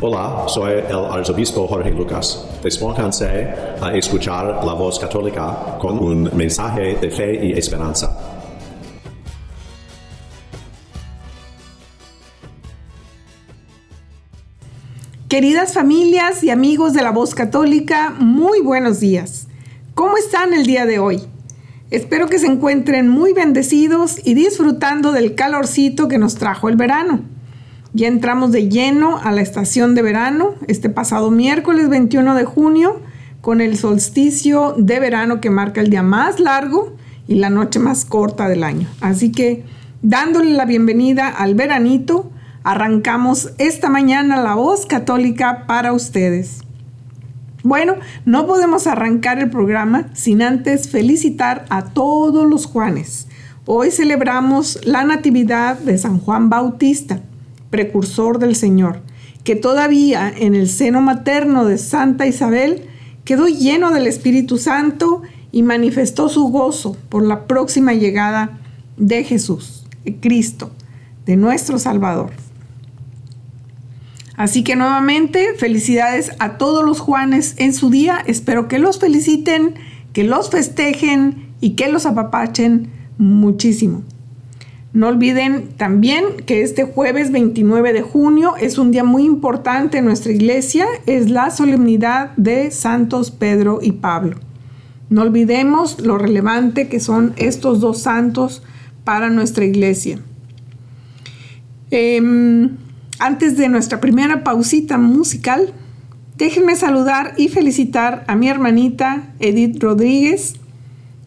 Hola, soy el arzobispo Jorge Lucas. Despónganse a escuchar la voz católica con un mensaje de fe y esperanza. Queridas familias y amigos de la voz católica, muy buenos días. ¿Cómo están el día de hoy? Espero que se encuentren muy bendecidos y disfrutando del calorcito que nos trajo el verano. Ya entramos de lleno a la estación de verano este pasado miércoles 21 de junio con el solsticio de verano que marca el día más largo y la noche más corta del año. Así que dándole la bienvenida al veranito, arrancamos esta mañana la voz católica para ustedes. Bueno, no podemos arrancar el programa sin antes felicitar a todos los Juanes. Hoy celebramos la Natividad de San Juan Bautista precursor del Señor, que todavía en el seno materno de Santa Isabel quedó lleno del Espíritu Santo y manifestó su gozo por la próxima llegada de Jesús, Cristo, de nuestro Salvador. Así que nuevamente felicidades a todos los Juanes en su día. Espero que los feliciten, que los festejen y que los apapachen muchísimo. No olviden también que este jueves 29 de junio es un día muy importante en nuestra iglesia, es la solemnidad de Santos Pedro y Pablo. No olvidemos lo relevante que son estos dos santos para nuestra iglesia. Em, antes de nuestra primera pausita musical, déjenme saludar y felicitar a mi hermanita Edith Rodríguez,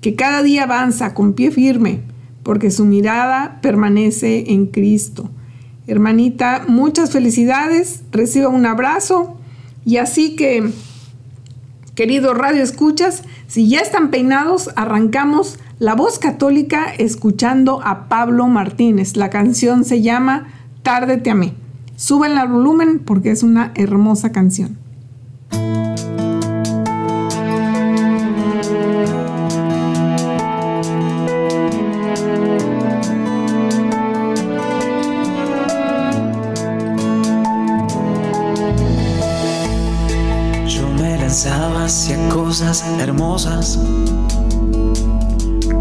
que cada día avanza con pie firme porque su mirada permanece en Cristo. Hermanita, muchas felicidades, reciba un abrazo y así que, queridos Radio Escuchas, si ya están peinados, arrancamos la voz católica escuchando a Pablo Martínez. La canción se llama Tarde te amé. Suben el volumen porque es una hermosa canción. Hermosas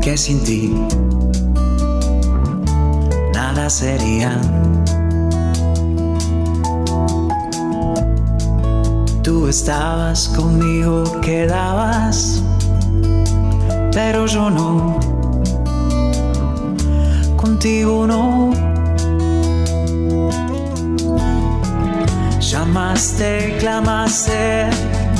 que sin ti nada serían. Tú estabas conmigo, quedabas, pero yo no, contigo no. Llamaste, clamaste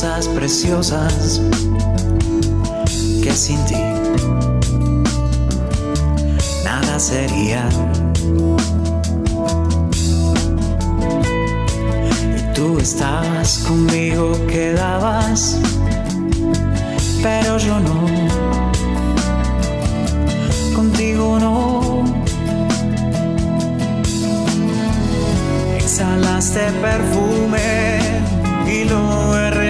cosas preciosas que sin ti nada sería. Y tú estabas conmigo, quedabas, pero yo no. Contigo no. Exhalaste perfume y lo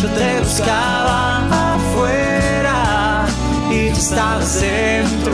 Yo te buscaba afuera y tú estabas dentro,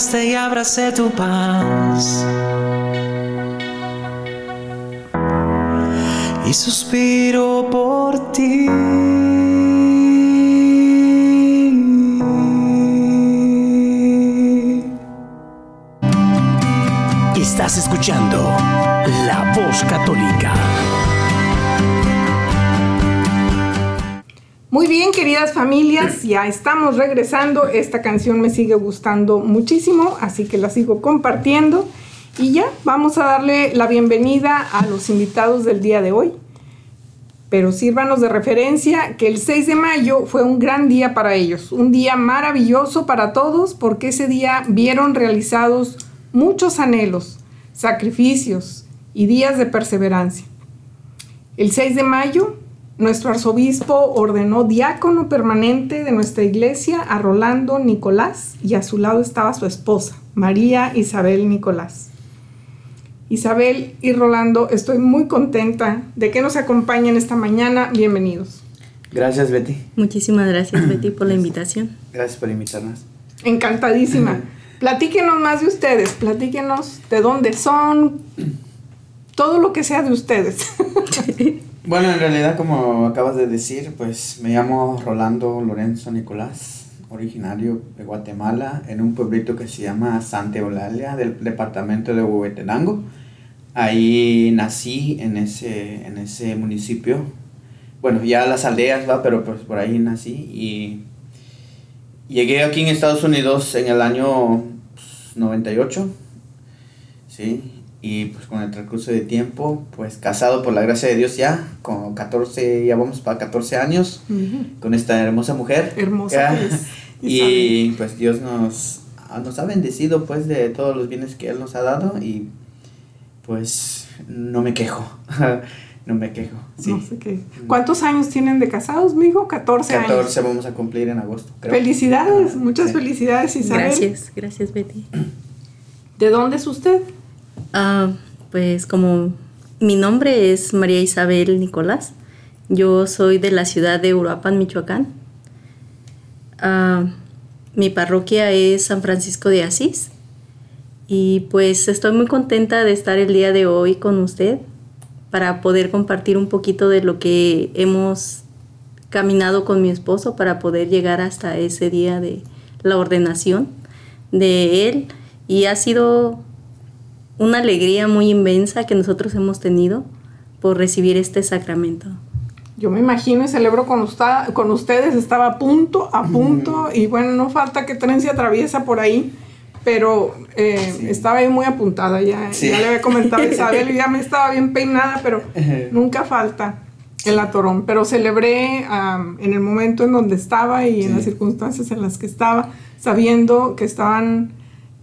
Tocaste y abracé tu paz. Y suspiro por ti. Estás escuchando La Voz Católica. Muy bien, queridas familias, ya estamos regresando. Esta canción me sigue gustando muchísimo, así que la sigo compartiendo. Y ya, vamos a darle la bienvenida a los invitados del día de hoy. Pero sírvanos de referencia que el 6 de mayo fue un gran día para ellos, un día maravilloso para todos porque ese día vieron realizados muchos anhelos, sacrificios y días de perseverancia. El 6 de mayo, nuestro arzobispo ordenó diácono permanente de nuestra iglesia a Rolando Nicolás y a su lado estaba su esposa, María Isabel Nicolás. Isabel y Rolando, estoy muy contenta de que nos acompañen esta mañana. Bienvenidos. Gracias, Betty. Muchísimas gracias, Betty, por la invitación. Gracias por invitarnos. Encantadísima. Platíquenos más de ustedes, platíquenos de dónde son, todo lo que sea de ustedes. Bueno, en realidad, como acabas de decir, pues me llamo Rolando Lorenzo Nicolás, originario de Guatemala, en un pueblito que se llama Santa Eulalia, del departamento de Huehuetenango. Ahí nací en ese, en ese municipio. Bueno, ya las aldeas, va, pero pues por ahí nací y llegué aquí en Estados Unidos en el año pues, 98, ¿sí? Y pues con el transcurso de tiempo, pues casado por la gracia de Dios ya, con 14, ya vamos para 14 años, con esta hermosa mujer. Hermosa Ya. que es, Y pues Dios nos, nos ha bendecido pues de todos los bienes que Él nos ha dado y pues no me quejo, no me quejo. Sí. No sé qué. ¿Cuántos años tienen de casados, mijo? 14, 14 años. vamos a cumplir en agosto. creo. Felicidades, Ah, muchas sí. felicidades, Isabel. Gracias, gracias, Betty. ¿De dónde es usted? Ah, pues como mi nombre es María Isabel Nicolás, yo soy de la ciudad de Uruapan, Michoacán. Ah, mi parroquia es San Francisco de Asís y pues estoy muy contenta de estar el día de hoy con usted para poder compartir un poquito de lo que hemos caminado con mi esposo para poder llegar hasta ese día de la ordenación de él y ha sido una alegría muy inmensa que nosotros hemos tenido por recibir este sacramento. Yo me imagino y celebro con, usta- con ustedes, estaba a punto, a punto, y bueno, no falta que tren se atraviesa por ahí, pero eh, Sí. estaba ahí muy apuntada, ya, Sí. ya le había comentado a Isabel, y ya me estaba bien peinada, pero nunca falta. el atorón, pero celebré am, en el momento en donde estaba y en las circunstancias en las que estaba, sabiendo que estaban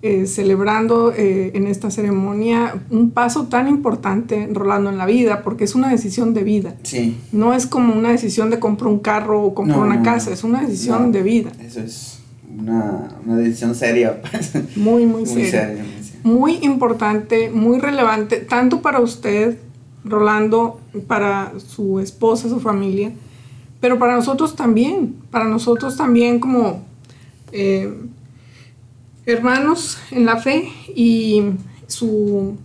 eh, celebrando eh, en esta ceremonia un paso tan importante, Rolando, en la vida, porque es una decisión de vida. Sí. No es como una decisión de comprar un carro o comprar No, una no, casa, es una decisión No, de vida. Eso es una, una decisión seria. pues. Muy, muy, muy seria. seria. muy seria. muy importante, muy relevante, tanto para usted, Rolando, para su esposa, su familia, pero para nosotros también, para nosotros también como eh, hermanos en la fe y su,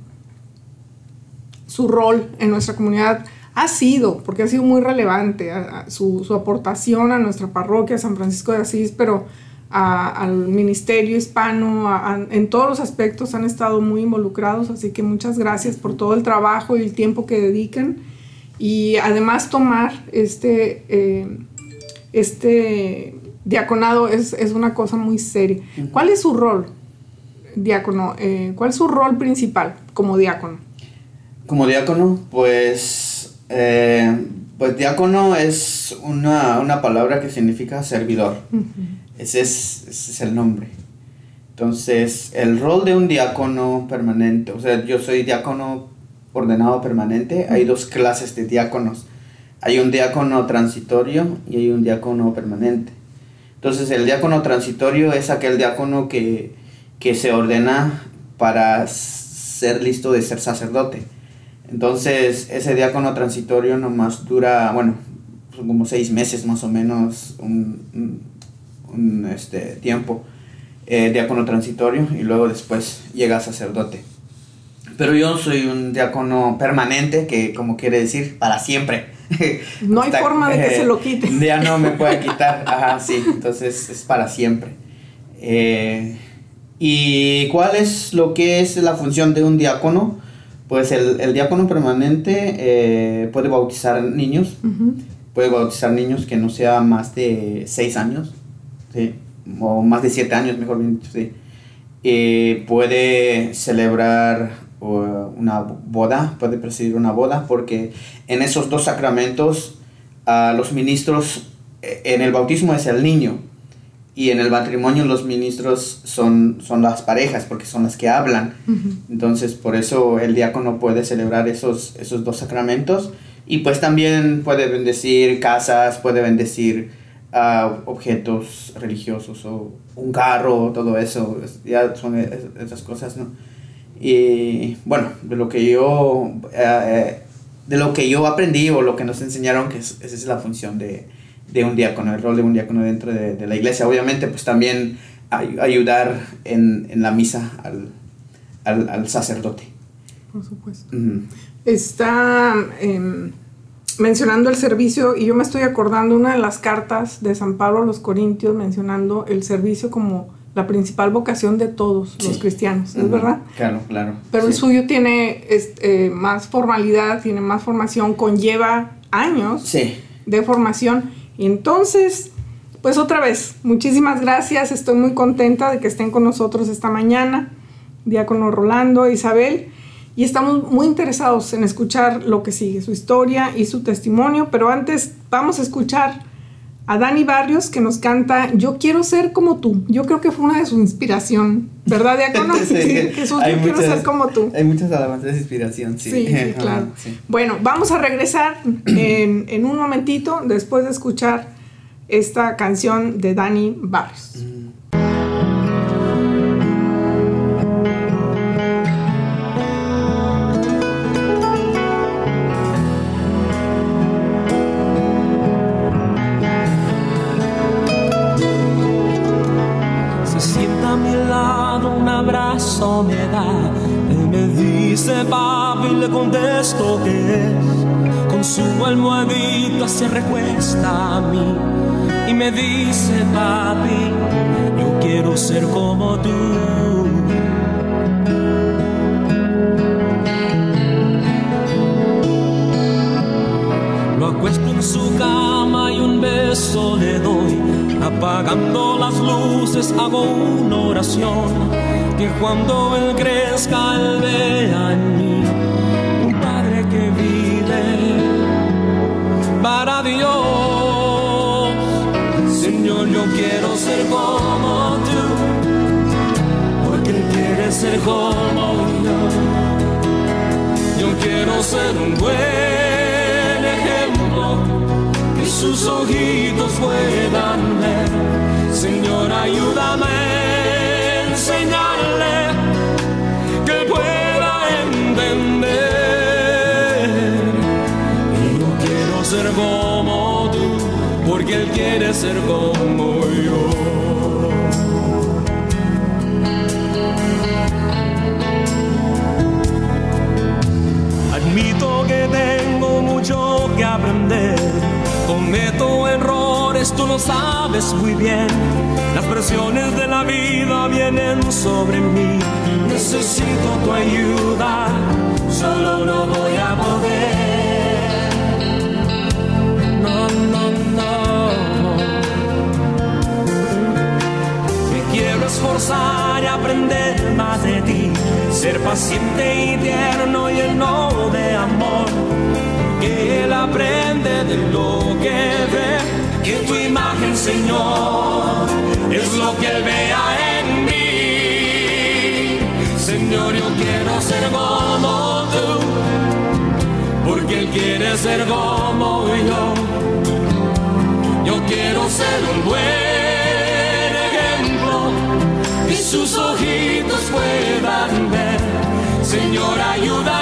su rol en nuestra comunidad ha sido, porque ha sido muy relevante, su, su aportación a nuestra parroquia San Francisco de Asís, pero al ministerio hispano, en todos los aspectos han estado muy involucrados, así que muchas gracias por todo el trabajo y el tiempo que dedican. Y además tomar este, eh, este diaconado es, es una cosa muy seria. ¿Cuál es su rol, diácono? Eh, ¿Cuál es su rol principal como diácono? Como diácono, pues, eh, pues diácono es una, una palabra que significa servidor. ese, es, ese es el nombre. Entonces, el rol de un diácono permanente, o sea, yo soy diácono ordenado permanente, hay dos clases de diáconos. Hay un diácono transitorio y hay un diácono permanente. Entonces, el diácono transitorio es aquel diácono que, que se ordena para ser listo de ser sacerdote. Entonces, ese diácono transitorio nomás dura, bueno, como seis meses más o menos, un, un- este, tiempo, eh, diácono transitorio, y luego después llega sacerdote. Pero yo soy un diácono permanente, que como quiere decir, para siempre. No hay forma de que eh, se lo quite. Ya no me puede quitar, ajá, sí, entonces es para siempre. Eh, ¿Y cuál es lo que es la función de un diácono? Pues el, el diácono permanente eh, puede bautizar niños, puede bautizar niños que no sean más de 6 años, ¿sí? o más de 7 años, mejor bien dicho, sí. Eh, puede celebrar uh, una boda, puede presidir una boda, porque en esos dos sacramentos ah, los ministros, eh, en el bautismo es el niño, y en el matrimonio los ministros son, son las parejas, porque son las que hablan. Ujú. Entonces, por eso el diácono puede celebrar esos, esos dos sacramentos y pues también puede bendecir casas, puede bendecir ah, objetos religiosos o un carro, todo eso, es- ya son es- esas cosas, ¿no? Y bueno, de lo que yo, eh, eh, de lo que yo aprendí o lo que nos enseñaron, que es- esa es la función de, de un diácono, el rol de un diácono dentro de, de la iglesia. Obviamente, pues también ay- ayudar en, en la misa al, al, al sacerdote. Por supuesto. Está em, mencionando el servicio y yo me estoy acordando una de las cartas de San Pablo a los Corintios mencionando el servicio como la principal vocación de todos los cristianos, ¿es Ujú. verdad? Claro, claro. Pero el suyo tiene este, eh, más formalidad, tiene más formación, conlleva años Sí. de formación. Y entonces, pues otra vez, muchísimas gracias. Estoy muy contenta de que estén con nosotros esta mañana, Diácono Rolando, Isabel. Y estamos muy interesados en escuchar lo que sigue, su historia y su testimonio. Pero antes vamos a escuchar a Dani Barrios que nos canta Yo quiero ser como tú. Yo creo que fue una de su inspiración, ¿verdad, Diácono? Sí, Jesús, yo quiero ser como tú. Hay muchas alabanzas de inspiración, sí. Sí, sí, Ajá, claro. sí. Bueno, vamos a regresar en, en un momentito después de escuchar esta canción de Dani Barrios. Se me. Él me dice papi, le contesto que. Con su almohadita se recuesta a mí y me dice papi, yo quiero ser como tú. Lo acuesto en su cama y un beso le doy. Apagando las luces hago una oración que cuando Él crezca Él vea en mí un Padre que vive para Dios. Señor, yo quiero ser como tú, porque Él quiere ser como yo. Yo quiero ser un buen ejemplo que sus ojitos puedan ver. Señor, ayúdame ser como tú, porque Él quiere ser como yo. Admito que tengo mucho que aprender. Cometo errores, tú lo sabes muy bien. Las presiones de la vida vienen sobre mí. Necesito tu ayuda, solo no voy a poder. Me quiero esforzar y aprender más de ti. Ser paciente y tierno, lleno de amor. Que Él aprende de lo que ve. Que tu imagen, Señor, es lo que Él vea en mí. Señor, yo quiero ser como tú. Porque Él quiere ser como yo. Ser un buen ejemplo y sus ojitos puedan ver. Señor, ayúdame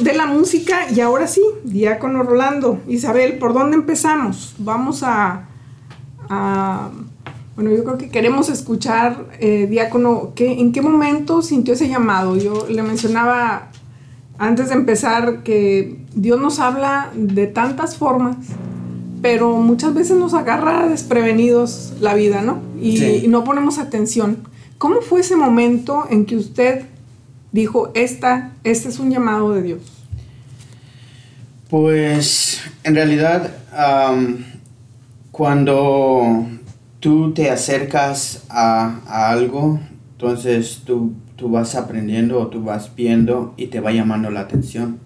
de la música y ahora sí, diácono Rolando, Isabel, ¿por dónde empezamos? Vamos a, a- bueno, yo creo que queremos escuchar, eh, diácono, ¿qué, ¿en qué momento sintió ese llamado? Yo le mencionaba antes de empezar que Dios nos habla de tantas formas, pero muchas veces nos agarra desprevenidos la vida, ¿no? Y, Sí. y no ponemos atención. ¿Cómo fue ese momento en que usted dijo, esta, este es un llamado de Dios? Pues en realidad cuando tú te acercas a, a algo, entonces tú, tú vas aprendiendo o tú vas viendo y te va llamando la atención.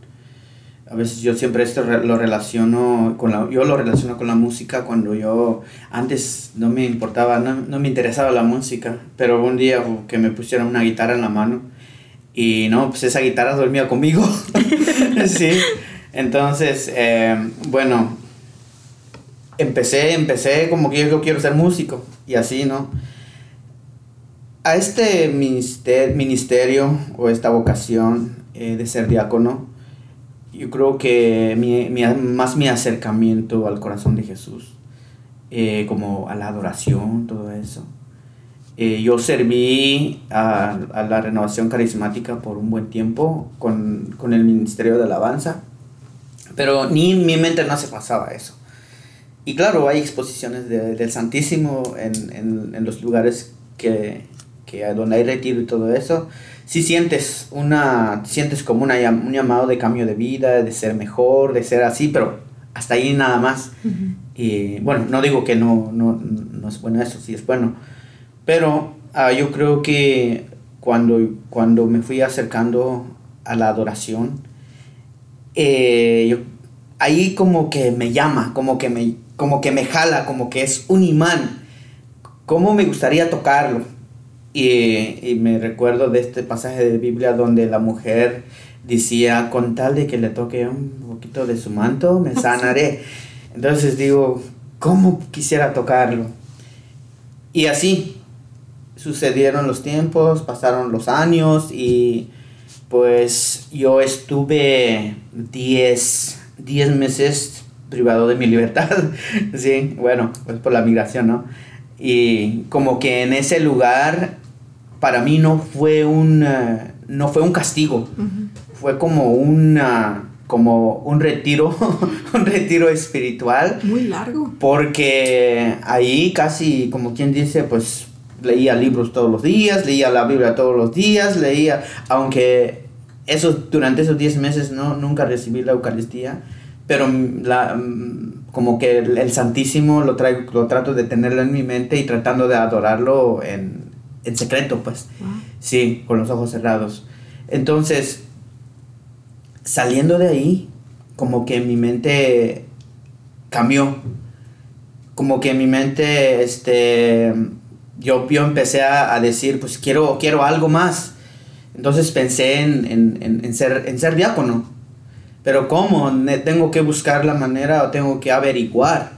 A veces yo siempre esto lo relaciono con la, yo lo relaciono con la música cuando yo antes no me importaba, no, no me interesaba la música, pero un día que me pusieron una guitarra en la mano y no, pues esa guitarra dormía conmigo. sí. Entonces, eh, bueno, empecé, empecé como que yo quiero ser músico y así, ¿no? A este minister- ministerio o esta vocación eh, de ser diácono, yo creo que mi, mi- más mi acercamiento al corazón de Jesús, eh, como a la adoración, todo eso. Eh, yo serví a, a la renovación carismática por un buen tiempo con, con el Ministerio de Alabanza, pero ni mi mente no se pasaba eso. Y claro, hay exposiciones de- del Santísimo en, en, en los lugares que, que donde hay retiro y todo eso. Si sientes una sientes como una, un llamado de cambio de vida, de ser mejor, de ser así, pero hasta ahí nada más. Y bueno, no digo que no, no, no es bueno eso, sí es bueno. Pero ah, yo creo que cuando, cuando me fui acercando a la adoración, eh, yo- ahí como que me llama, como que me, como que me jala, como que es un imán. ¿Cómo me gustaría tocarlo? Y, y me recuerdo de este pasaje de Biblia donde la mujer decía, con tal de que le toque un poquito de su manto, me sanaré. Entonces digo, ¿cómo quisiera tocarlo? Y así sucedieron los tiempos, pasaron los años y pues yo estuve 10 10 meses privado de mi libertad. sí, bueno, pues por la migración, ¿no? Y como que en ese lugar para mí no fue un eh, no fue un castigo. Fue como una como un retiro, un retiro espiritual Muy largo. porque ahí casi, como quien dice, pues leía libros todos los días, leía la Biblia todos los días, leía, aunque esos, durante esos 10 meses no, nunca recibí la Eucaristía, pero la, como que el, el Santísimo lo, traigo, lo trato de tenerlo en mi mente y tratando de adorarlo en, en secreto, pues, sí, con los ojos cerrados. Entonces, saliendo de ahí, como que mi mente cambió. Como que mi mente, este, yo, empecé a, a decir, pues quiero, quiero algo más. Entonces pensé en, en, en- ser, en ser diácono. Pero ¿cómo? Tengo que buscar la manera o tengo que averiguar.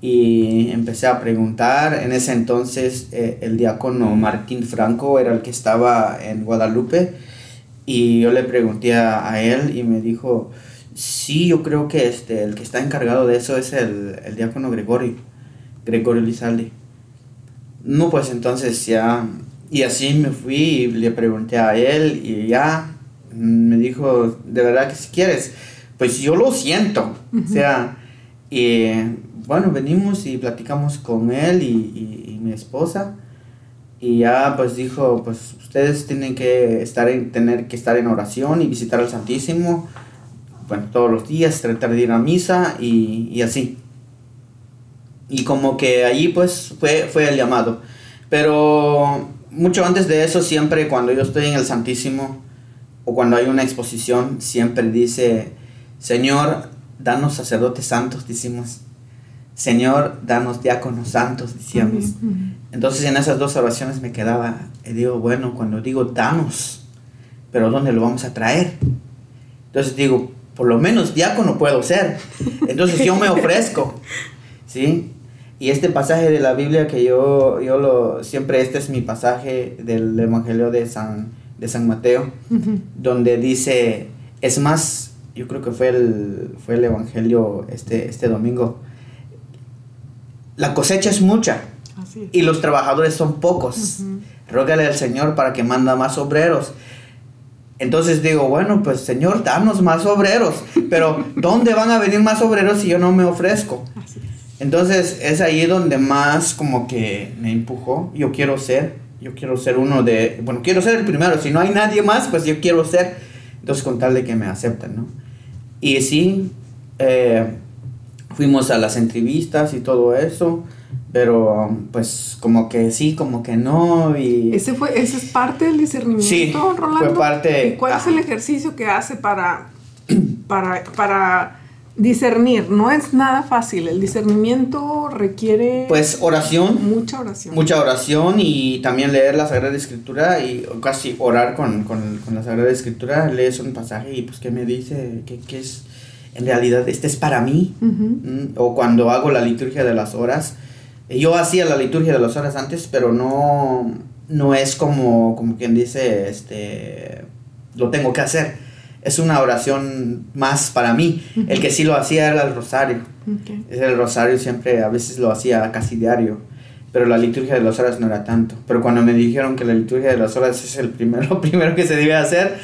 Y empecé a preguntar. En ese entonces eh, el diácono Martín Franco era el que estaba en Guadalupe. Y yo le pregunté a, él y me dijo, sí, yo creo que este, el que está encargado de eso es el, el diácono Gregorio, Gregorio Lizalde. No, pues entonces ya, y así me fui y le pregunté a él y ya mm, me dijo, de verdad que si quieres, pues yo lo siento. O sea, y bueno, venimos y platicamos con él y, y- y mi esposa. Y ya pues dijo, pues ustedes tienen que estar en, tener que estar en oración y visitar al Santísimo, bueno, todos los días, tratar de ir a misa y, y así. Y como que allí pues fue, fue el llamado. Pero mucho antes de eso, siempre cuando yo estoy en el Santísimo o cuando hay una exposición, siempre dice, Señor, danos sacerdotes santos, decimos. Señor, danos diáconos santos, decíamos. Entonces en esas dos oraciones me quedaba, y digo, bueno, cuando digo danos, pero ¿dónde lo vamos a traer? Entonces digo, por lo menos diácono puedo ser. Entonces yo me ofrezco, ¿sí? Y este pasaje de la Biblia que yo, yo lo, siempre este es mi pasaje del Evangelio de San, de San Mateo, donde dice, es más, yo creo que fue el, fue el Evangelio este, este domingo, la cosecha es mucha, Así es. y los trabajadores son pocos. Rógale al Señor para que manda más obreros. Entonces digo, bueno, pues Señor, danos más obreros. Pero ¿dónde van a venir más obreros si yo no me ofrezco? Entonces es ahí donde más como que me empujó. Yo quiero ser, yo quiero ser uno de, bueno, quiero ser el primero. Si no hay nadie más, pues yo quiero ser. Entonces con tal de que me acepten, ¿no? Y sí, eh, fuimos a las entrevistas y todo eso. Pero pues como que sí, como que no. Y... Ese, fue, ese es parte del discernimiento, Sí, Rolando. fue parte- ¿Y cuál es el ejercicio que hace para, para, para discernir? No es nada fácil. El discernimiento requiere Pues oración, mucha oración. mucha oración y también leer la Sagrada Escritura y casi orar con, con, con la Sagrada Escritura. Lees un pasaje y pues qué me dice, qué, qué es, en realidad este es para mí. Mm, O cuando hago la liturgia de las horas. Yo hacía la liturgia de las horas antes, pero no, no es como, como quien dice, este, lo tengo que hacer. Es una oración más para mí. El que sí lo hacía era el rosario. Ok. Es el rosario siempre, a veces lo hacía casi diario, pero la liturgia de las horas no era tanto. Pero cuando me dijeron que la liturgia de las horas es el primero, primero que se debe hacer,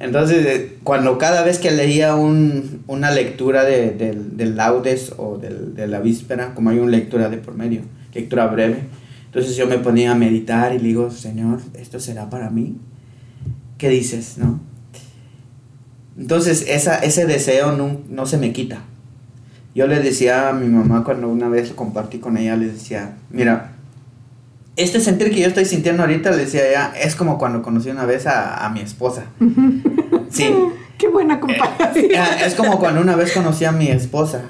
entonces eh, cuando cada vez que leía un, una lectura de, del- del laudes o del- de la víspera, como hay una lectura de por medio, lectura breve, entonces yo me ponía a meditar y le digo, Señor, ¿esto será para mí? ¿Qué dices, no? Entonces esa, ese deseo no, no se me quita. Yo le decía a mi mamá cuando una vez lo compartí con ella, le decía, mira, este sentir que yo estoy sintiendo ahorita, le decía ella, es como cuando conocí una vez a, a mi esposa. Sí. Qué buena comparación. Ah, Es como cuando una vez conocí a mi esposa.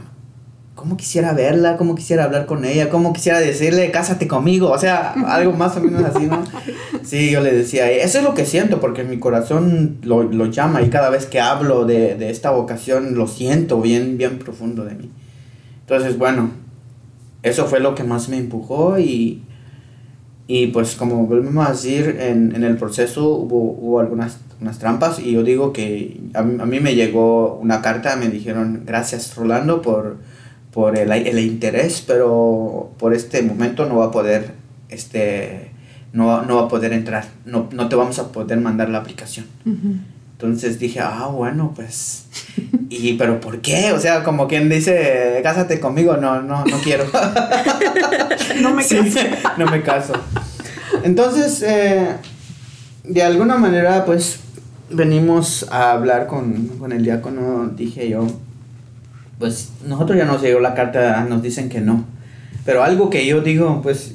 ¿Cómo quisiera verla? ¿Cómo quisiera hablar con ella? ¿Cómo quisiera decirle, cásate conmigo? O sea, algo más o menos así, ¿no? Sí, yo le decía, eso es lo que siento, porque mi corazón lo, lo llama y cada vez que hablo de, de esta vocación lo siento bien, bien profundo de mí. Entonces, bueno, eso fue lo que más me empujó y, y pues como volvemos a decir, en, en el proceso hubo, hubo algunas unas trampas y yo digo que a, a mí me llegó una carta, me dijeron gracias Rolando por, por el, el interés, pero por este momento no va a poder, este, no, no va a poder entrar, no, no te vamos a poder mandar la aplicación. Entonces dije, ah, bueno, pues, y pero ¿por qué? O sea, como quien dice, cásate conmigo, no, no, no quiero. No me Sí, caso. no me caso. Entonces, eh, de alguna manera, pues, venimos a hablar con, con el diácono, dije yo, pues, nosotros ya nos llegó la carta, nos dicen que no. Pero algo que yo digo, pues,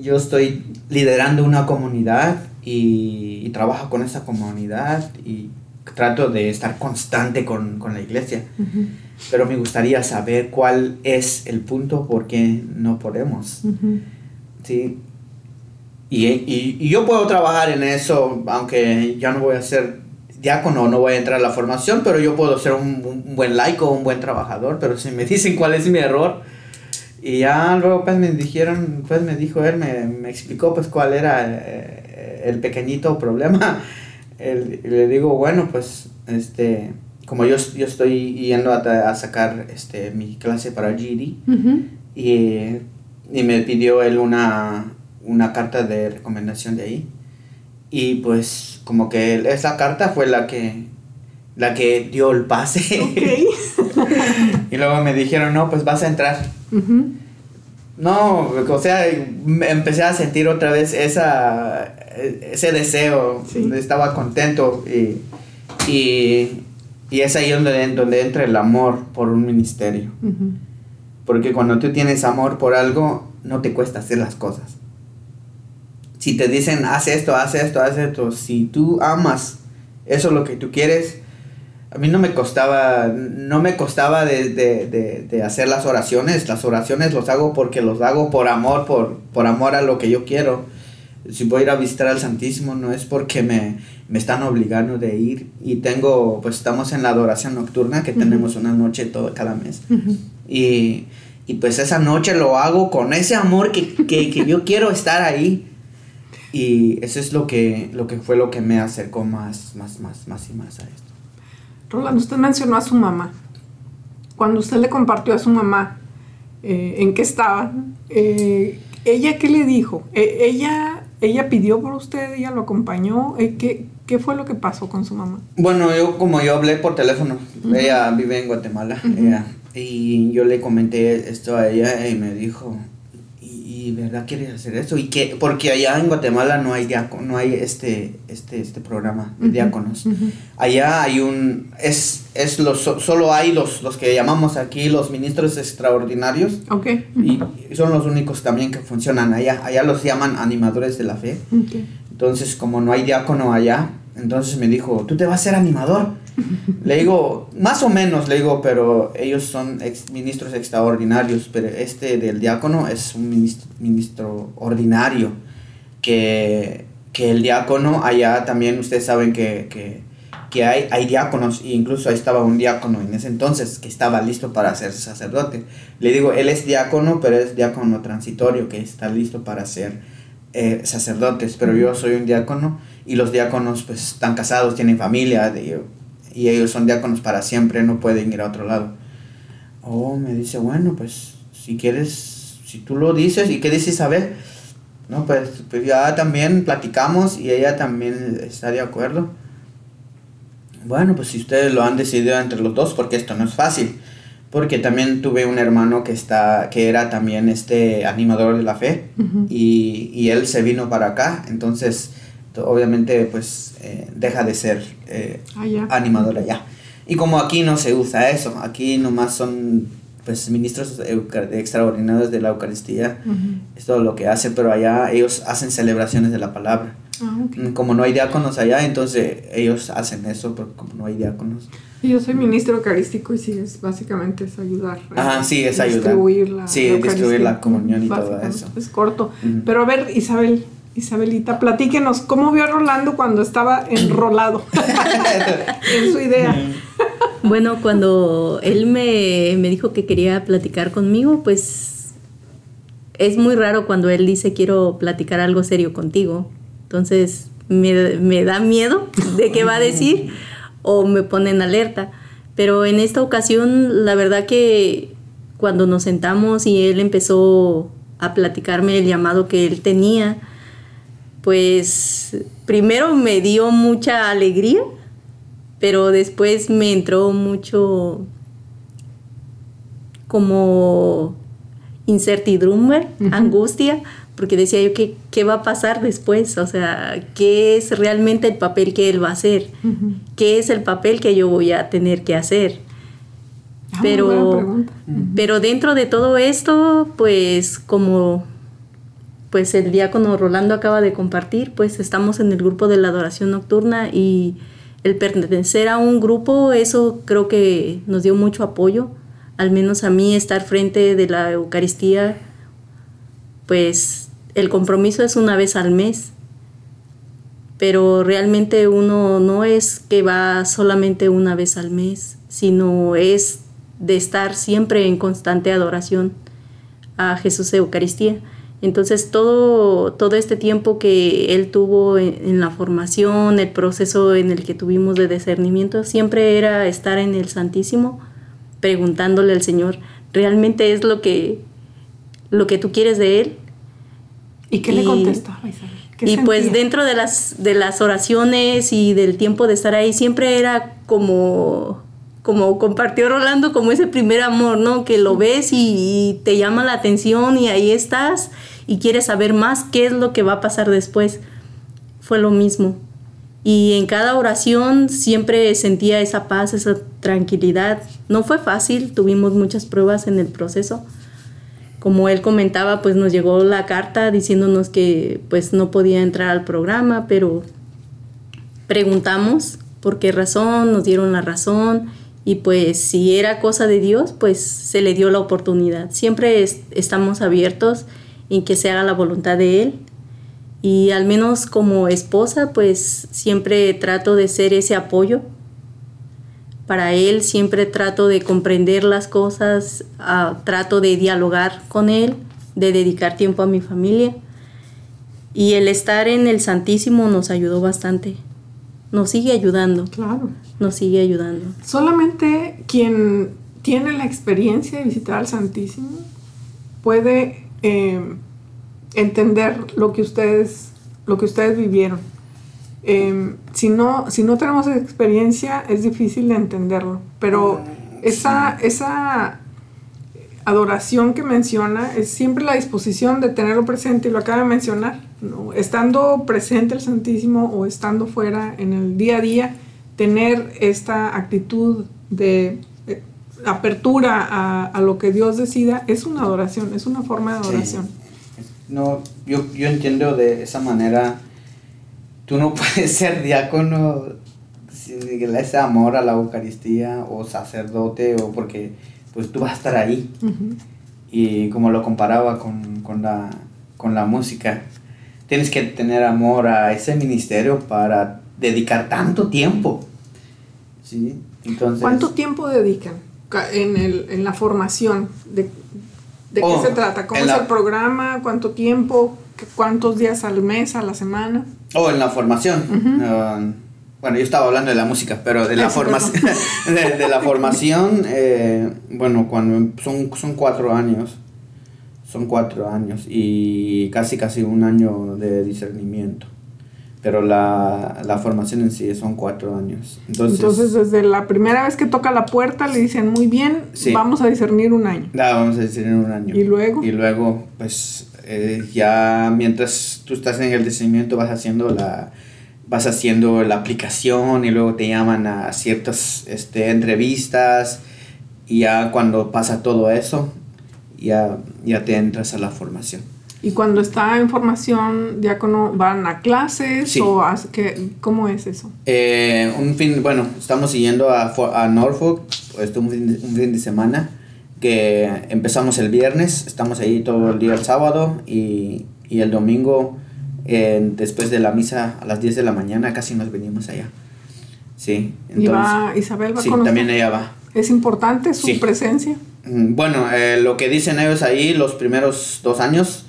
yo estoy liderando una comunidad y, y trabajo con esa comunidad y trato de estar constante con, con la iglesia. Pero me gustaría saber cuál es el punto por qué no podemos. Sí. Y, y, y yo puedo trabajar en eso, aunque ya no voy a ser diácono, no voy a entrar a la formación, pero yo puedo ser un, un buen laico, un buen trabajador, pero si me dicen cuál es mi error, y ya luego pues me dijeron, pues me dijo él, me, me explicó pues cuál era eh, el pequeñito problema. El- le digo, bueno, pues este, como yo, yo estoy yendo a, a sacar este, mi clase para GD, Ujú. y, y me pidió él una, una carta de recomendación de ahí. Y pues como que esa carta fue la que, la que dio el pase. Y luego me dijeron, no, pues vas a entrar. No, o sea, me empecé a sentir otra vez esa, ese deseo. Sí. Estaba contento y, y, y es ahí donde, donde entra el amor por un ministerio. Porque cuando tú tienes amor por algo, no te cuesta hacer las cosas. Si te dicen, haz esto, haz esto, haz esto, si tú amas eso lo que tú quieres, a mí no me costaba, no me costaba de, de, de, de hacer las oraciones. Las oraciones los hago porque los hago por amor, por, por amor a lo que yo quiero. Si voy a ir a visitar al Santísimo no es porque me, me están obligando de ir. Y tengo, pues estamos en la adoración nocturna que tenemos una noche todo, cada mes. Y, y pues esa noche lo hago con ese amor que, que, que yo quiero estar ahí. Y eso es lo que, lo que fue lo que me acercó más, más, más, más y más a esto. Rolando, usted mencionó a su mamá. Cuando usted le compartió a su mamá eh, en qué estaba, eh, ¿ella qué le dijo? Eh, ¿Ella, ¿Ella pidió por usted? ¿Ella lo acompañó? Eh, ¿qué, ¿Qué fue lo que pasó con su mamá? Bueno, yo como yo hablé por teléfono, ella vive en Guatemala, ella, y yo le comenté esto a ella y me dijo, ¿y, y verdad quieres hacer esto? Y que, porque allá en Guatemala no hay diácono, no hay este, este, este programa de diáconos. Allá hay un, es, es los, so- solo hay los, los que llamamos aquí los ministros extraordinarios. Ok. Y son los únicos también que funcionan allá. Allá los llaman animadores de la fe. Ok. Entonces, como no hay diácono allá, entonces me dijo, ¿tú te vas a ser animador? Le digo, más o menos, le digo, pero ellos son ex- ministros extraordinarios, pero este del diácono es un ministro, ministro ordinario, que, que el diácono allá también, ustedes saben que, que, que hay, hay diáconos, e incluso ahí estaba un diácono en ese entonces que estaba listo para ser sacerdote. Le digo, él es diácono, pero es diácono transitorio, que está listo para ser eh, sacerdotes, pero yo soy un diácono y los diáconos pues están casados, tienen familia y ellos son diáconos para siempre, no pueden ir a otro lado. Oh, me dice, bueno, pues si quieres, si tú lo dices, ¿y qué dice Isabel? No, pues, pues ya también platicamos y ella también está de acuerdo. Bueno, pues si ustedes lo han decidido entre los dos, porque esto no es fácil. Porque también tuve un hermano que está, que era también este animador de la fe y, y él se vino para acá, entonces to- obviamente pues eh, deja de ser eh, Allá. animador allá. Y como aquí no se usa eso, aquí nomás son pues ministros extraordinarios de la Eucaristía, es todo lo que hace, pero allá ellos hacen celebraciones de la palabra. Ah, Como no hay diáconos allá, entonces ellos hacen eso, pero como no hay diáconos. Y yo soy ministro eucarístico y sí, es, básicamente es ayudar. Ajá, eh, sí, es ayudar. Distribuir la Sí, Eucaristía. distribuir la comunión y todo eso. Es corto. Pero a ver, Isabel, Isabelita, platíquenos, ¿cómo vio a Rolando cuando estaba enrolado en su idea? Bueno, cuando él me, me dijo que quería platicar conmigo, pues es muy raro cuando él dice quiero platicar algo serio contigo. Entonces me, me da miedo de qué va a decir o me pone en alerta. Pero en esta ocasión, la verdad que cuando nos sentamos y él empezó a platicarme el llamado que él tenía, pues primero me dio mucha alegría pero después me entró mucho como incertidumbre, angustia, porque decía yo, ¿qué, ¿qué va a pasar después? O sea, ¿qué es realmente el papel que él va a hacer? ¿Qué es el papel que yo voy a tener que hacer? Ah, pero, pero dentro de todo esto, pues como pues el diácono Rolando acaba de compartir, pues estamos en el grupo de la adoración nocturna y el pertenecer a un grupo, eso creo que nos dio mucho apoyo, al menos a mí estar frente de la Eucaristía, pues el compromiso es una vez al mes, pero realmente uno no es que va solamente una vez al mes, sino es de estar siempre en constante adoración a Jesús Eucaristía. Entonces todo, todo este tiempo que él tuvo en, en, la formación, el proceso en el que tuvimos de discernimiento, siempre era estar en el Santísimo preguntándole al Señor, ¿realmente es lo que, lo que tú quieres de Él? ¿Y qué y, le contestaba Isabel? Y pues dentro de las, de las oraciones y del tiempo de estar ahí, siempre era como como compartió Rolando, como ese primer amor, ¿no? Que lo ves y, y, te llama la atención y ahí estás y quieres saber más qué es lo que va a pasar después. Fue lo mismo. Y en cada oración siempre sentía esa paz, esa tranquilidad. No fue fácil, tuvimos muchas pruebas en el proceso. Como él comentaba, pues nos llegó la carta diciéndonos que pues no podía entrar al programa, pero preguntamos por qué razón, nos dieron la razón y pues si era cosa de Dios, pues se le dio la oportunidad. Siempre es, estamos abiertos en que se haga la voluntad de Él. Y al menos como esposa, pues siempre trato de ser ese apoyo para Él, siempre trato de comprender las cosas, uh, trato de dialogar con Él, de dedicar tiempo a mi familia. Y el estar en el Santísimo nos ayudó bastante nos sigue ayudando. Claro. Nos sigue ayudando. Solamente quien tiene la experiencia de visitar al Santísimo puede eh, entender lo que ustedes, lo que ustedes vivieron. eh, si, no, si no tenemos experiencia es difícil de entenderlo. Pero esa, esa adoración que menciona es siempre la disposición de tenerlo presente y lo acaba de mencionar. ¿No? Estando presente el Santísimo o estando fuera en el día a día, tener esta actitud de eh, apertura a, a lo que Dios decida es una adoración, es una forma de Sí. adoración. No, yo, yo entiendo de esa manera. Tú no puedes ser diácono sin ese amor a la Eucaristía o sacerdote o porque pues tú vas a estar ahí. Y como lo comparaba con, con la, con la música, tienes que tener amor a ese ministerio para dedicar tanto tiempo. ¿Sí? Entonces, ¿Cuánto tiempo dedican ca- en, el, en la formación? ¿De, de Oh, qué se trata? ¿Cómo es la- el programa? ¿Cuánto tiempo? ¿Qué- ¿Cuántos días al mes, a la semana? O en la formación. Ah, bueno, yo estaba hablando de la música, pero de la, sí, formación de, de la formación, eh, bueno, cuando son, son cuatro años. Son cuatro años y casi casi un año de discernimiento. Pero la, la formación en sí son cuatro años. Entonces, Entonces, desde la primera vez que toca la puerta, le dicen, muy bien, Sí. vamos a discernir un año. Ah, vamos a en un año. ¿Y luego? Y luego, pues, eh, ya mientras tú estás en el discernimiento vas haciendo la vas haciendo la aplicación y luego te llaman a ciertas este, entrevistas y ya cuando pasa todo eso, ya, ya te entras a la formación. Y cuando está en formación, diácono, ¿van a clases Sí. o hace- qué- cómo es eso? Eh, un fin, bueno, estamos siguiendo a, a Norfolk, este, un, fin de, un fin de semana, que empezamos el viernes, estamos ahí todo el día el sábado y, y el domingo, eh, después de la misa a las 10 de la mañana, casi nos venimos allá. Sí, y va, Isabel va sí, con también usted? ella va. ¿Es importante su Sí. presencia? Mm, Bueno, eh, lo que dicen ellos ahí los primeros dos años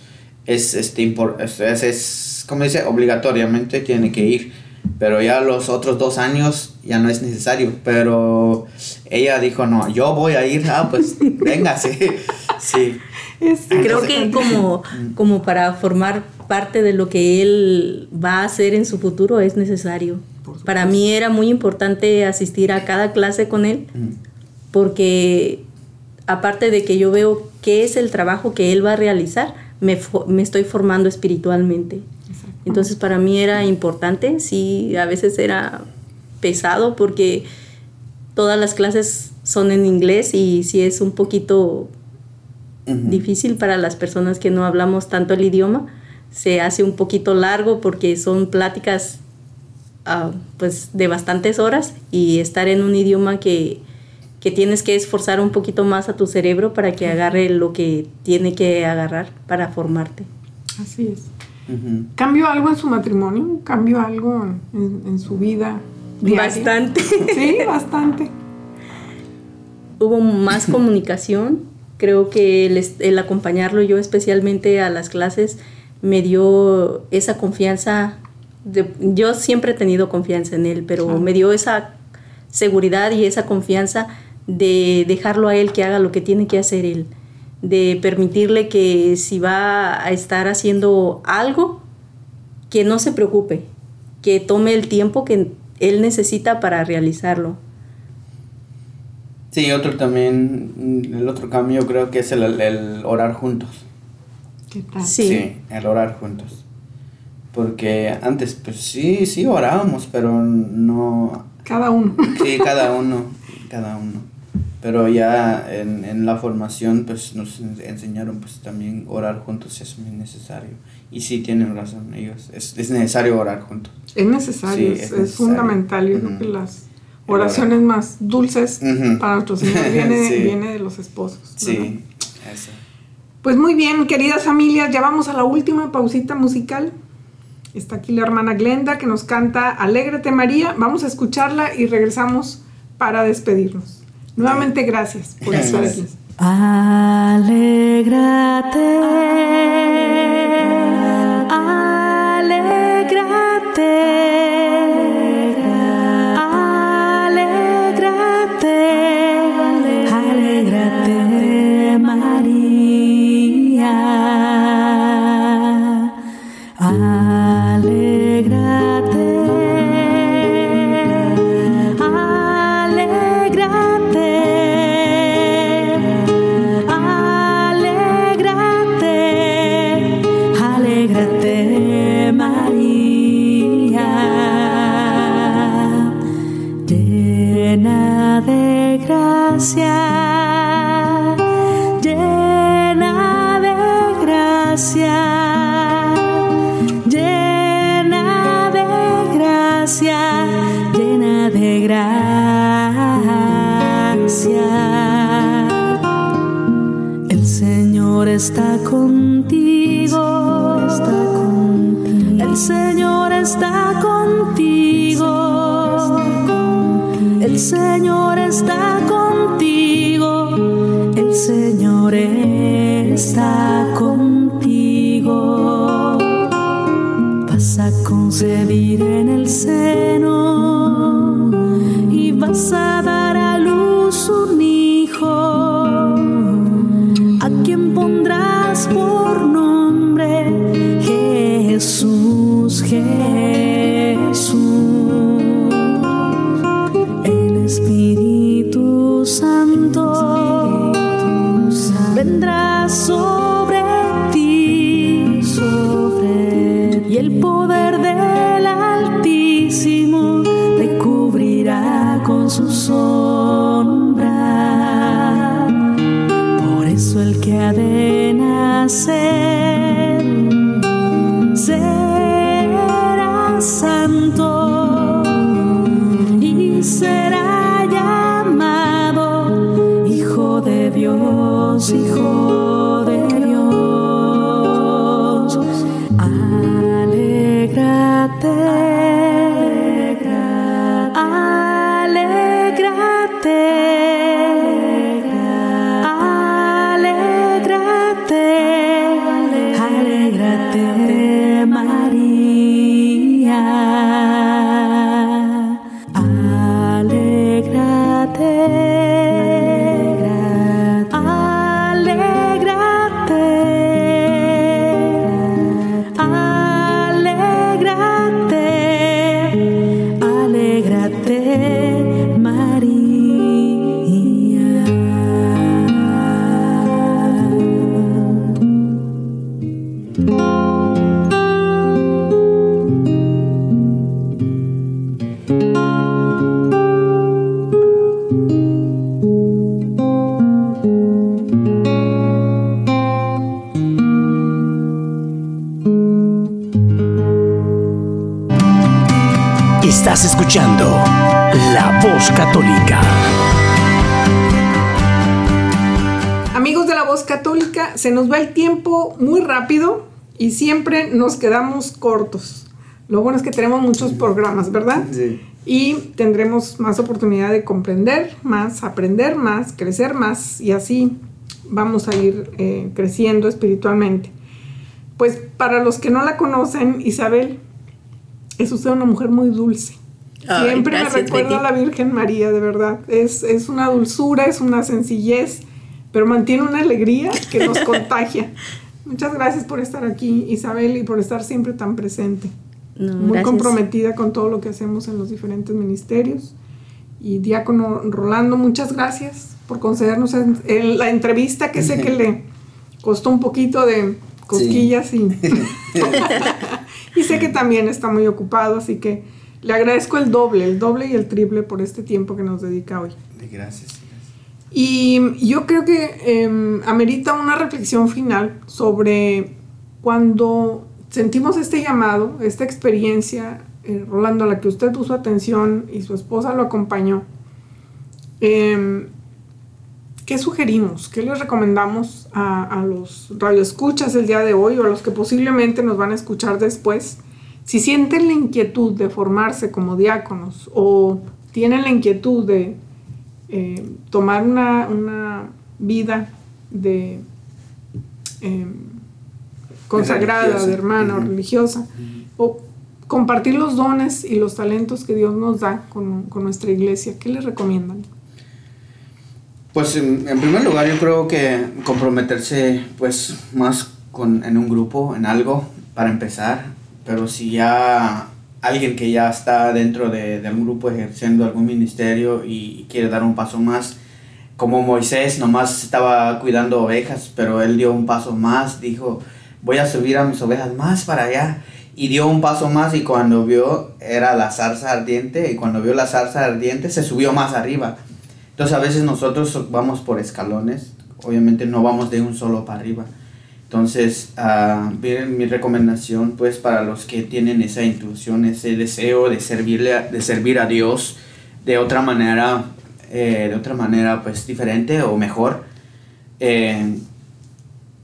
es, este, es, es, es, como dice, obligatoriamente tiene que ir. Pero ya los otros dos años ya no es necesario. Pero ella dijo, no, yo voy a ir. Ah, pues venga, sí. Creo que como, como para formar parte de lo que él va a hacer en su futuro es necesario. Para mí era muy importante asistir a cada clase con él Mm. porque aparte de que yo veo qué es el trabajo que él va a realizar, me, estoy formando espiritualmente. Entonces para mí era importante, sí, a veces era pesado porque todas las clases son en inglés y sí es un poquito difícil para las personas que no hablamos tanto el idioma. Se hace un poquito largo porque son pláticas ah, pues de bastantes horas y estar en un idioma que, que tienes que esforzar un poquito más a tu cerebro para que agarre lo que tiene que agarrar para formarte. Así es. ¿Cambió algo en su matrimonio? ¿Cambió algo en, en su vida? diaria? Bastante. Sí, bastante. Hubo más comunicación. Creo que el, acompañarlo yo especialmente a las clases me dio esa confianza. de- yo siempre he tenido confianza en él, pero me dio esa seguridad y esa confianza de dejarlo a él que haga lo que tiene que hacer él. De permitirle que si va a estar haciendo algo, que no se preocupe, que tome el tiempo que él necesita para realizarlo. Sí, otro también, el otro cambio creo que es el, el orar juntos. ¿Qué tal? Sí. el orar juntos. Porque antes, pues sí, sí orábamos, pero no, Cada uno. Sí, cada uno, cada uno. Pero ya en, en la formación pues nos en- enseñaron pues también orar juntos es muy necesario. Y sí tienen razón ellos, es, es necesario orar juntos. Es necesario, Sí, es, es es necesario. fundamental. Yo creo Ujú. que las oraciones más dulces para nuestro Señor viene, Sí. viene de los esposos. Sí, eso. Pues muy bien, queridas familias, ya vamos a la última pausita musical. Está aquí la hermana Glenda que nos canta Alégrate María. Vamos a escucharla y regresamos para despedirnos. Nuevamente gracias por estar aquí. Alégrate, alégrate, escuchando La Voz Católica. Amigos de la voz católica, se nos va el tiempo muy rápido y siempre nos quedamos cortos. Lo bueno es que tenemos muchos programas, ¿verdad? Sí. Y tendremos más oportunidad de comprender más, aprender más, crecer más y así vamos a ir eh, creciendo espiritualmente. Pues para los que no la conocen, Isabel, es usted una mujer muy dulce. Ay, Siempre gracias, me recuerda a Betty. la Virgen María, de verdad. Es, es una dulzura, es una sencillez, pero mantiene una alegría que nos contagia. Muchas gracias por estar aquí, Isabel, y por estar siempre tan presente. No, Muy gracias. comprometida con todo lo que hacemos en los diferentes ministerios. Y Diácono Rolando, muchas gracias por concedernos en- en la entrevista que sé que le costó un poquito de cosquillas y, y sé que también está muy ocupado, así que le agradezco el doble, el doble y el triple por este tiempo que nos dedica hoy. Gracias. Y yo creo que eh, amerita una reflexión final sobre cuando sentimos este llamado, esta experiencia, eh, Rolando, a la que usted puso atención y su esposa lo acompañó. Eh, ¿Qué sugerimos? ¿Qué les recomendamos a, a los radioescuchas el día de hoy o a los que posiblemente nos van a escuchar después? Si sienten la inquietud de formarse como diáconos o tienen la inquietud de eh, tomar una, una vida de eh, consagrada, de hermana o religiosa, o compartir los dones y los talentos que Dios nos da con, con nuestra iglesia, ¿qué les recomiendan? Pues en, en primer lugar yo creo que comprometerse pues más con, en un grupo, en algo, para empezar. Pero si ya alguien que ya está dentro de, de algún grupo ejerciendo algún ministerio y, quiere dar un paso más, como Moisés nomás estaba cuidando ovejas, pero él dio un paso más, dijo, voy a subir a mis ovejas más para allá. y dio un paso más y cuando vio era la zarza ardiente y cuando vio la zarza ardiente se subió más arriba. Entonces a veces nosotros vamos por escalones, obviamente no vamos de un solo para arriba. Entonces, bien, mi recomendación pues para los que tienen esa intuición, ese deseo de servirle, a- de servir a Dios de otra manera, eh, de otra manera pues diferente o mejor, eh,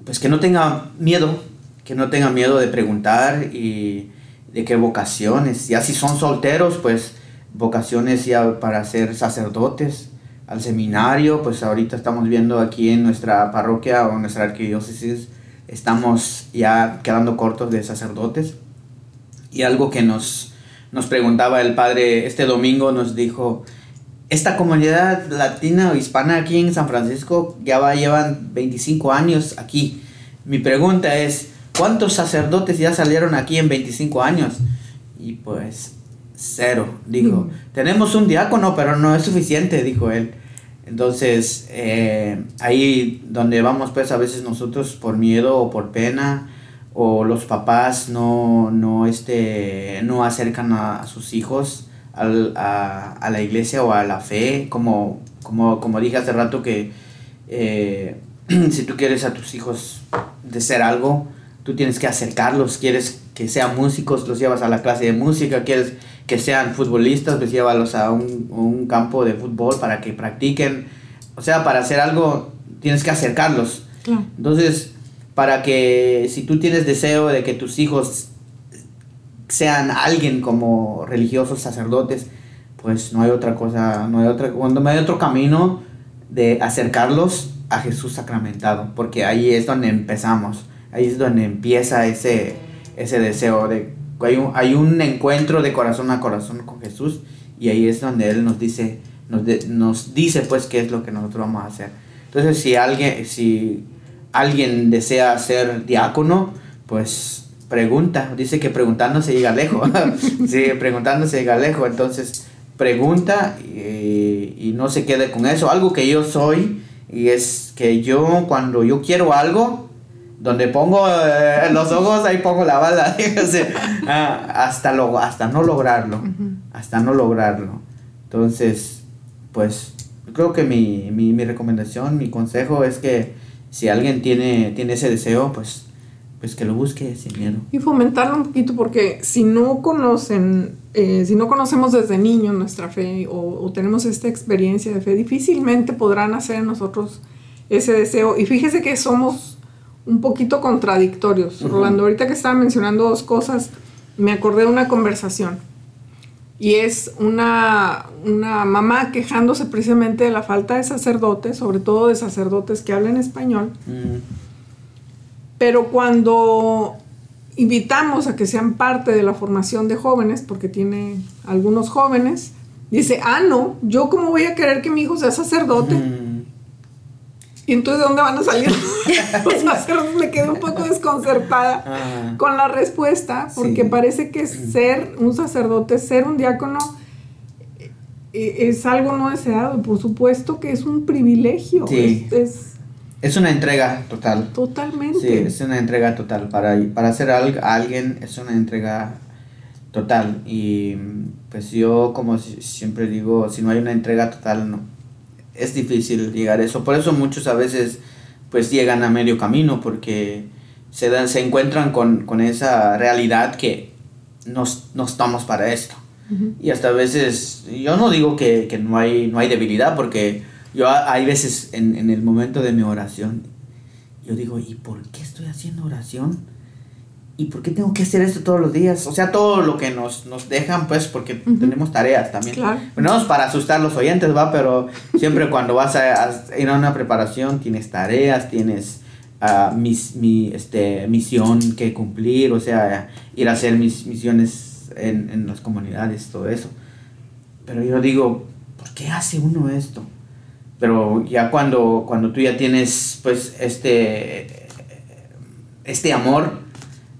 pues que no tenga miedo, que no tenga miedo de preguntar y de qué vocaciones, ya si son solteros, pues vocaciones ya para ser sacerdotes, al seminario, pues ahorita estamos viendo aquí en nuestra parroquia o nuestra arquidiócesis, estamos ya quedando cortos de sacerdotes. Y algo que nos, nos preguntaba el padre este domingo, nos dijo, esta comunidad latina o hispana aquí en San Francisco ya va, llevan 25 años aquí. Mi pregunta es, ¿cuántos sacerdotes ya salieron aquí en 25 años? Y pues cero, dijo. Tenemos un diácono, pero no es suficiente, dijo él. Entonces, eh, ahí donde vamos, pues a veces nosotros por miedo o por pena, o los papás no, no, este, no acercan a, sus hijos al- a, a la iglesia o a la fe, como, como, como dije hace rato que eh, si tú quieres a tus hijos de ser algo, tú tienes que acercarlos, quieres que sean músicos, los llevas a la clase de música, quieres que sean futbolistas, pues llévalos a un, un campo de fútbol para que practiquen, o sea, para hacer algo tienes que acercarlos. Claro. Entonces, para que si tú tienes deseo de que tus hijos sean alguien como religiosos, sacerdotes, pues no hay otra cosa, no hay otra, cuando no hay otro camino de acercarlos a Jesús sacramentado, porque ahí es donde empezamos, ahí es donde empieza ese, ese deseo de hay un, hay un encuentro de corazón a corazón con Jesús y ahí es donde él nos dice nos, de- nos dice pues qué es lo que nosotros vamos a hacer. Entonces, si alguien si alguien desea ser diácono, pues pregunta, dice que preguntando se llega lejos. sí, preguntando se llega lejos, entonces pregunta y, y no se quede con eso. Algo que yo soy y es que yo cuando yo quiero algo, donde pongo eh, los ojos, ahí pongo la bala. Fíjese, ah, hasta, lo, hasta no lograrlo. Hasta no lograrlo. Entonces, pues, creo que mi, mi, mi recomendación, mi consejo es que si alguien tiene, tiene ese deseo, pues, pues que lo busque sin miedo. Y fomentarlo un poquito porque si no conocen, eh, si no conocemos desde niños nuestra fe o, o tenemos esta experiencia de fe, difícilmente podrán hacer en nosotros ese deseo. Y fíjese que somos un poquito contradictorios. Rolando, ahorita que estaba mencionando dos cosas, me acordé de una conversación. Y es una, una mamá quejándose precisamente de la falta de sacerdotes, sobre todo de sacerdotes que hablan español. Mm, Pero cuando invitamos a que sean parte de la formación de jóvenes, porque tiene algunos jóvenes, dice, ah, no, yo cómo voy a querer que mi hijo sea sacerdote. mm, Y entonces, ¿de dónde van a salir sacerdotes? Me quedé un poco desconcertada ah, con la respuesta, porque Sí. parece que ser un sacerdote, ser un diácono, eh, es algo no deseado. Por supuesto que es un privilegio. Sí. Es, es Es una entrega total. totalmente. Sí, es una entrega total. Para, para hacer algo a alguien es una entrega total. Y pues yo, como si- siempre digo, si no hay una entrega total, no. Es difícil llegar a eso. Por eso muchos a veces pues llegan a medio camino porque se, dan, se encuentran con, con esa realidad que no, no estamos para esto. Y hasta a veces, yo no digo que, que no, hay, no hay debilidad, porque yo ha- hay veces en, en el momento de mi oración, yo digo, ¿y por qué estoy haciendo oración? ¿Y por qué tengo que hacer esto todos los días? O sea, todo lo que nos, nos dejan, pues, porque tenemos tareas también. Claro. No es para asustar a los oyentes, va, pero siempre cuando vas a, a ir a una preparación tienes tareas, tienes ah, mis, mi este, misión que cumplir, o sea, ir a hacer mis misiones en, en las comunidades, todo eso. Pero yo digo, ¿por qué hace uno esto? Pero ya cuando, cuando tú ya tienes, pues, este, este amor,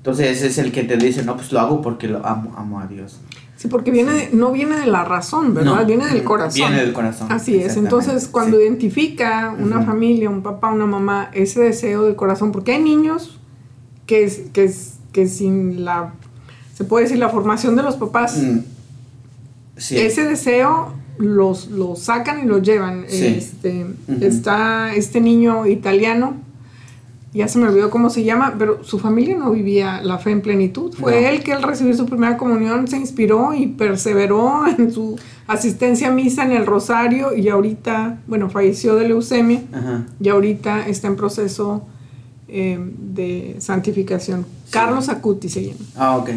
entonces ese es el que te dice, no, pues lo hago porque lo amo, amo a Dios. Sí, porque viene de- no viene de la razón, ¿verdad? No, viene del corazón. viene del corazón, Así es. Entonces, cuando sí. identifica una Ujú. familia, un papá, una mamá, ese deseo del corazón, porque hay niños que, que, que sin la se puede decir, la formación de los papás. Mm, sí. Ese deseo los, los sacan y los llevan. Sí. Este, Ujú. Está este niño italiano, ya se me olvidó cómo se llama, pero su familia no vivía la fe en plenitud. Fue No. él que al recibir su primera comunión se inspiró y perseveró en su asistencia a misa en el rosario y ahorita, bueno, falleció de leucemia Ajá. y ahorita está en proceso eh, de santificación. Carlos Acuti se llama. Ah, ok.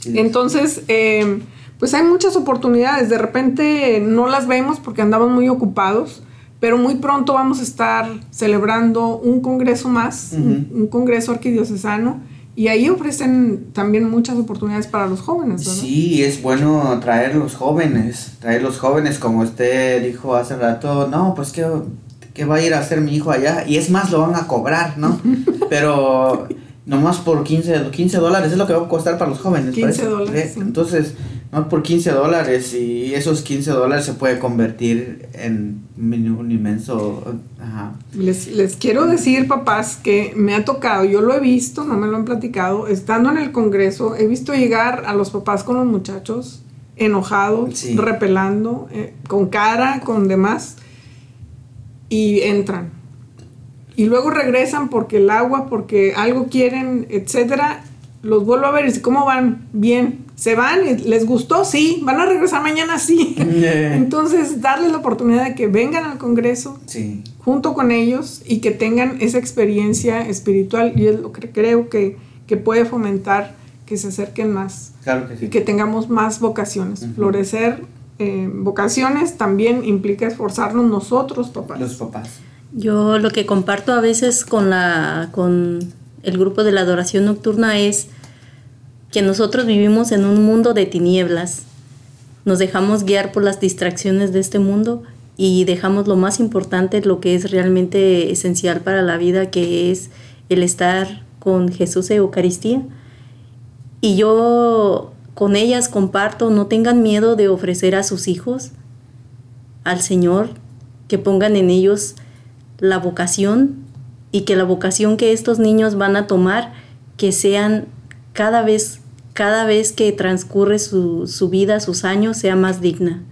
Sí. Entonces, eh, pues hay muchas oportunidades. De repente no las vemos porque andamos muy ocupados, pero muy pronto vamos a estar celebrando un congreso más, un, un congreso arquidiocesano, y ahí ofrecen también muchas oportunidades para los jóvenes, ¿verdad? Sí, es bueno traer los jóvenes, traer los jóvenes, como usted dijo hace rato, no, pues que, que va a ir a hacer mi hijo allá, y es más, lo van a cobrar, ¿no? Pero nomás por 15, 15 dólares es lo que va a costar para los jóvenes. 15 parece. dólares, ¿Eh? sí. No por 15 dólares, y esos 15 dólares se puede convertir en un inmenso... Ajá. Les, les quiero decir, papás, que me ha tocado, yo lo he visto, no me lo han platicado, estando en el Congreso, he visto llegar a los papás con los muchachos enojados, Sí. repelando, eh, con cara, con demás, y entran. Y luego regresan porque el agua, porque algo quieren, etcétera. Los vuelvo a ver y ¿cómo van? Bien. ¿Se van? ¿Les gustó? Sí. ¿Van a regresar mañana? Sí. Entonces, darles la oportunidad de que vengan al Congreso, Sí, junto con ellos y que tengan esa experiencia espiritual y es lo que creo que, que puede fomentar que se acerquen más claro que sí. y que tengamos más vocaciones. Florecer eh, vocaciones también implica esforzarnos nosotros, papás. Los papás. Yo lo que comparto a veces con la con el grupo de la adoración nocturna es que nosotros vivimos en un mundo de tinieblas. Nos dejamos guiar por las distracciones de este mundo y dejamos lo más importante, lo que es realmente esencial para la vida, que es el estar con Jesús en Eucaristía. Y yo con ellas comparto, no tengan miedo de ofrecer a sus hijos al Señor, que pongan en ellos la vocación y que la vocación que estos niños van a tomar, que sean cada vez, cada vez que transcurre su, su vida, sus años, sea más digna.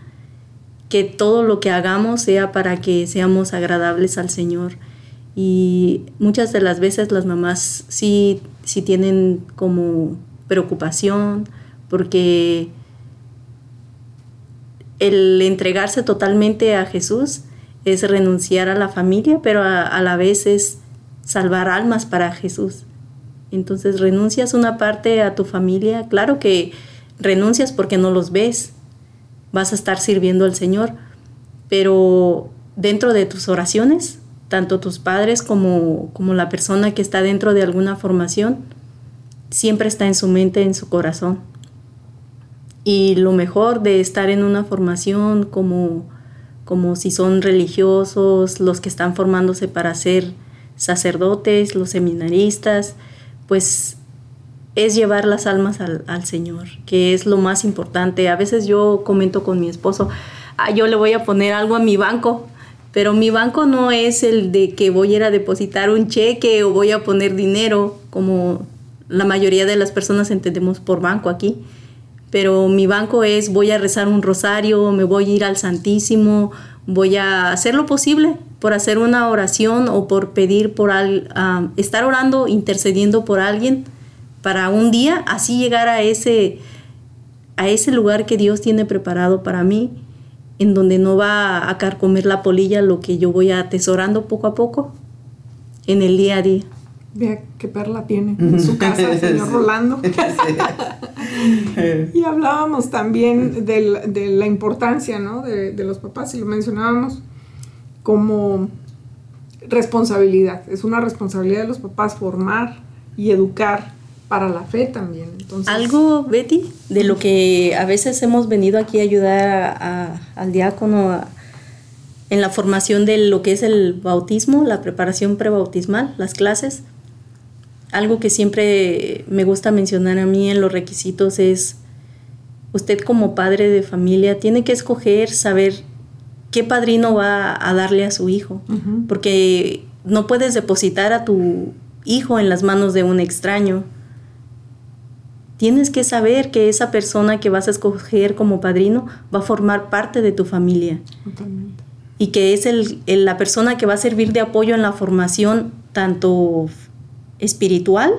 Que todo lo que hagamos sea para que seamos agradables al Señor. Y muchas de las veces las mamás sí, sí tienen como preocupación porque el entregarse totalmente a Jesús es renunciar a la familia, pero a, a la vez es salvar almas para Jesús. Entonces renuncias una parte a tu familia, claro que renuncias porque no los ves, vas a estar sirviendo al Señor, pero dentro de tus oraciones, tanto tus padres como, como la persona que está dentro de alguna formación, siempre está en su mente, en su corazón. Y lo mejor de estar en una formación como, como si son religiosos, los que están formándose para ser sacerdotes, los seminaristas, pues es llevar las almas al, Señor, que es lo más importante. A veces yo comento con mi esposo, ah, yo le voy a poner algo a mi banco, pero mi banco no es el de que voy a ir a depositar un cheque o voy a poner dinero, como la mayoría de las personas entendemos por banco aquí. Pero mi banco es voy a rezar un rosario, me voy a ir al Santísimo, voy a hacer lo posible por hacer una oración o por pedir por al, uh, estar orando, intercediendo por alguien para un día así llegar a ese a ese lugar que Dios tiene preparado para mí, en donde no va a carcomer la polilla lo que yo voy atesorando poco a poco en el día a día. Vea qué perla tiene en su casa el señor Rolando. y hablábamos también de, de la importancia ¿no? de, de, los papás, y lo mencionábamos como responsabilidad. Es una responsabilidad de los papás formar y educar para la fe también. Entonces, Algo, Betty, de lo que a veces hemos venido aquí a ayudar al diácono en la formación de lo que es el bautismo, la preparación prebautismal, las clases. Algo que siempre me gusta mencionar a mí en los requisitos es, usted como padre de familia tiene que escoger, saber qué padrino va a darle a su hijo, uh -huh. porque no puedes depositar a tu hijo en las manos de un extraño. Tienes que saber que esa persona que vas a escoger como padrino va a formar parte de tu familia Totalmente. y que es el- el- la persona que va a servir de apoyo en la formación tanto espiritual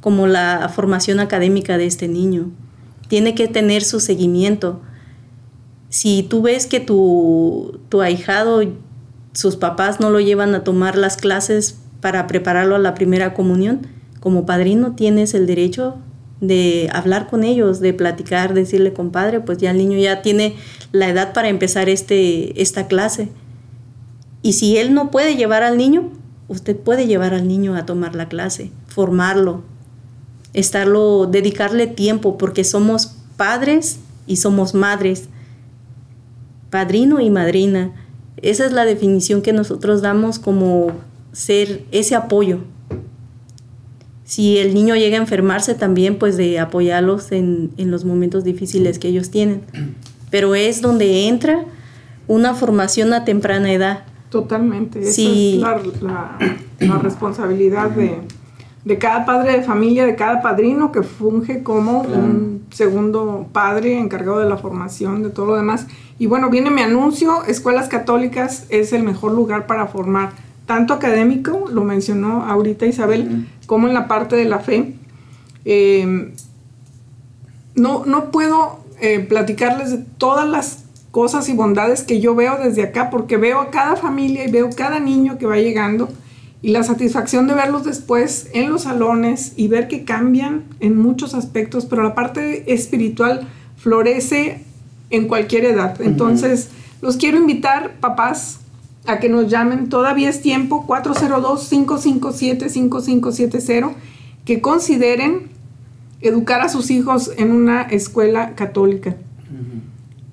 como la formación académica de este niño. Tiene que tener su seguimiento. Si tú ves que tu, tu ahijado, sus papás no lo llevan a tomar las clases para prepararlo a la primera comunión, como padrino tienes el derecho de hablar con ellos, de platicar, decirle, compadre, pues ya el niño ya tiene la edad para empezar este, esta clase. Y si él no puede llevar al niño, usted puede llevar al niño a tomar la clase, formarlo, estarlo, dedicarle tiempo, porque somos padres y somos madres, padrino y madrina. Esa es la definición que nosotros damos como ser ese apoyo. Si el niño llega a enfermarse también, pues de apoyarlos en, en los momentos difíciles que ellos tienen. Pero es donde entra una formación a temprana edad. Totalmente. Esa es la, la- la responsabilidad de, de cada padre de familia, de cada padrino que funge como un segundo padre encargado de la formación, de todo lo demás. Y bueno, viene mi anuncio, Escuelas Católicas es el mejor lugar para formar, tanto académico, lo mencionó ahorita Isabel, como en la parte de la fe. Eh, no, no puedo eh, platicarles de todas las cosas y bondades que yo veo desde acá, porque veo a cada familia y veo cada niño que va llegando y la satisfacción de verlos después en los salones y ver que cambian en muchos aspectos, pero la parte espiritual florece en cualquier edad. Entonces, los quiero invitar, papás, a que nos llamen, todavía es tiempo, 402-557-5570, que consideren educar a sus hijos en una escuela católica.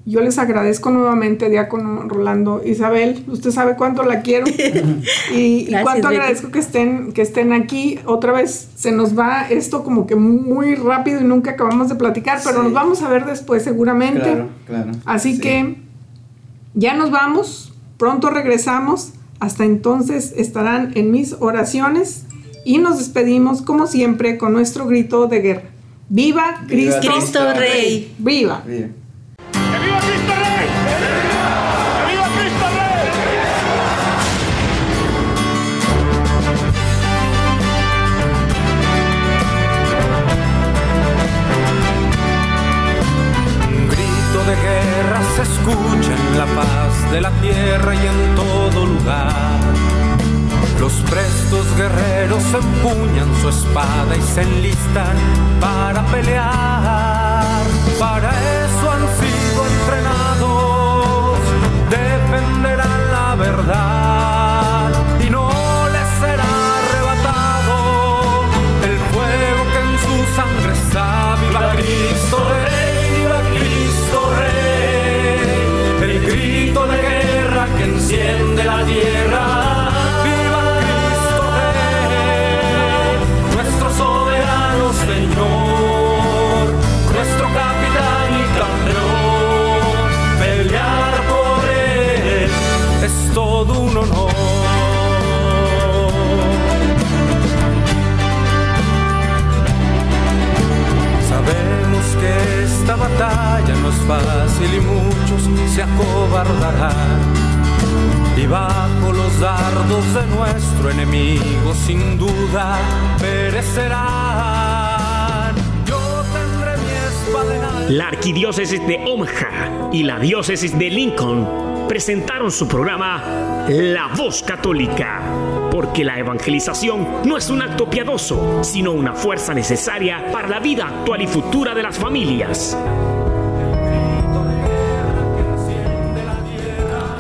Yo les agradezco nuevamente, Diácono Rolando. Isabel, usted sabe cuánto la quiero y, cuánto agradezco que estén, que estén aquí. Otra vez se nos va esto como que muy rápido y nunca acabamos de platicar, pero Sí. nos vamos a ver después seguramente. Claro, claro. Así Sí. que ya nos vamos, pronto regresamos. Hasta entonces estarán en mis oraciones y nos despedimos como siempre con nuestro grito de guerra. ¡Viva Cristo! Cristo Rey! ¡Viva! Bien. De la tierra y en todo lugar. Los prestos guerreros empuñan su espada y se enlistan para pelear. Para eso han sido entrenados, defenderán la verdad batalla no es fácil y muchos se acobardarán. Bajo los dardos de nuestro enemigo sin duda perecerán. Yo tendré mi. La Arquidiócesis de Omaha y la Diócesis de Lincoln presentaron su programa La Voz Católica, porque la evangelización no es un acto piadoso, sino una fuerza necesaria para la vida actual y futura de las familias.